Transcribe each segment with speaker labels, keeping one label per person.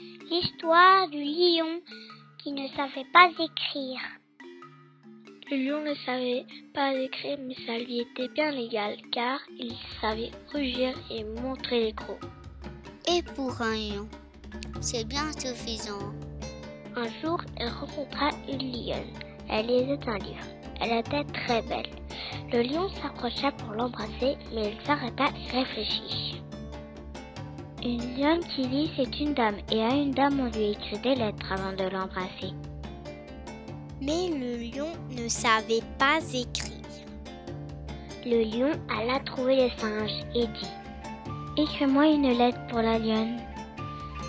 Speaker 1: L'histoire du lion qui ne savait pas écrire.
Speaker 2: Le lion ne savait pas écrire, mais ça lui était bien égal, car il savait rugir et montrer les crocs.
Speaker 3: Et pour un lion, c'est bien suffisant.
Speaker 2: Un jour, elle rencontra une lionne. Elle lisait un livre. Elle était très belle. Le lion s'approcha pour l'embrasser, mais il s'arrêta et réfléchit. Une lionne qui lit, c'est une dame, et à une dame, on lui écrit des lettres avant de l'embrasser.
Speaker 3: Mais le lion ne savait pas écrire.
Speaker 2: Le lion alla trouver le singe et dit Écris-moi une lettre pour la lionne.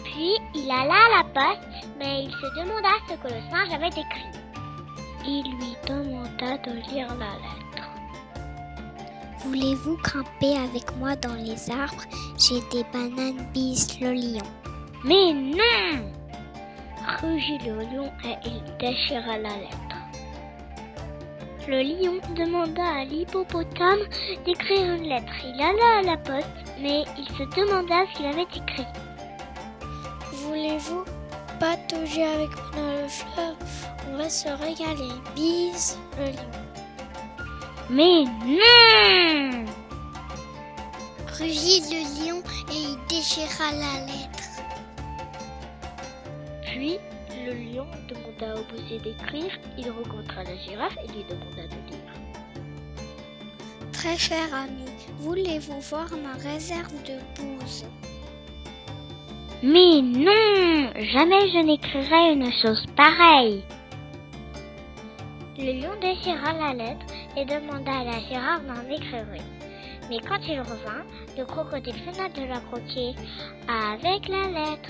Speaker 1: Puis il alla à la poste, mais il se demanda ce que le singe avait écrit.
Speaker 2: Il lui demanda de lire la lettre.
Speaker 3: Voulez-vous camper avec moi dans les arbres? J'ai des bananes bis le lion.
Speaker 2: Mais non rugit le lion et il déchira la lettre. Le lion demanda à l'hippopotame d'écrire une lettre. Il alla à la poste, mais il se demanda ce qu'il avait écrit.
Speaker 4: Voulez-vous patauger avec moi dans le fleuve? On va se régaler. Bise le lion.
Speaker 2: Mais non
Speaker 3: Rugit le lion et il déchira la lettre.
Speaker 2: Puis le lion demanda au bousier d'écrire, il rencontra la girafe et lui demanda de lire.
Speaker 4: Très cher ami, voulez-vous voir ma réserve de bouse?
Speaker 2: Mais non Jamais je n'écrirai une chose pareille. Le lion déchira la lettre et demanda à la girafe d'en écrire une. Mais quand il revint, le crocodile fena de la croquer avec la lettre.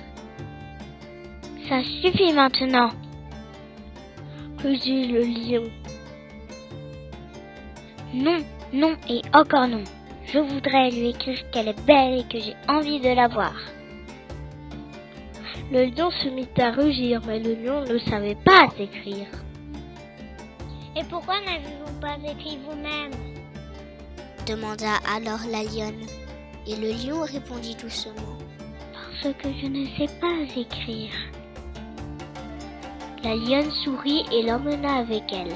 Speaker 2: Ça suffit maintenant, rugit le lion. Non, non et encore non. Je voudrais lui écrire qu'elle est belle et que j'ai envie de la voir. Le lion se mit à rugir, mais le lion ne savait pas écrire.
Speaker 1: Et pourquoi n'avez-vous pas écrit vous-même
Speaker 3: demanda alors la lionne. Et le lion répondit doucement.
Speaker 2: Parce que je ne sais pas écrire. La lionne sourit et l'emmena avec elle.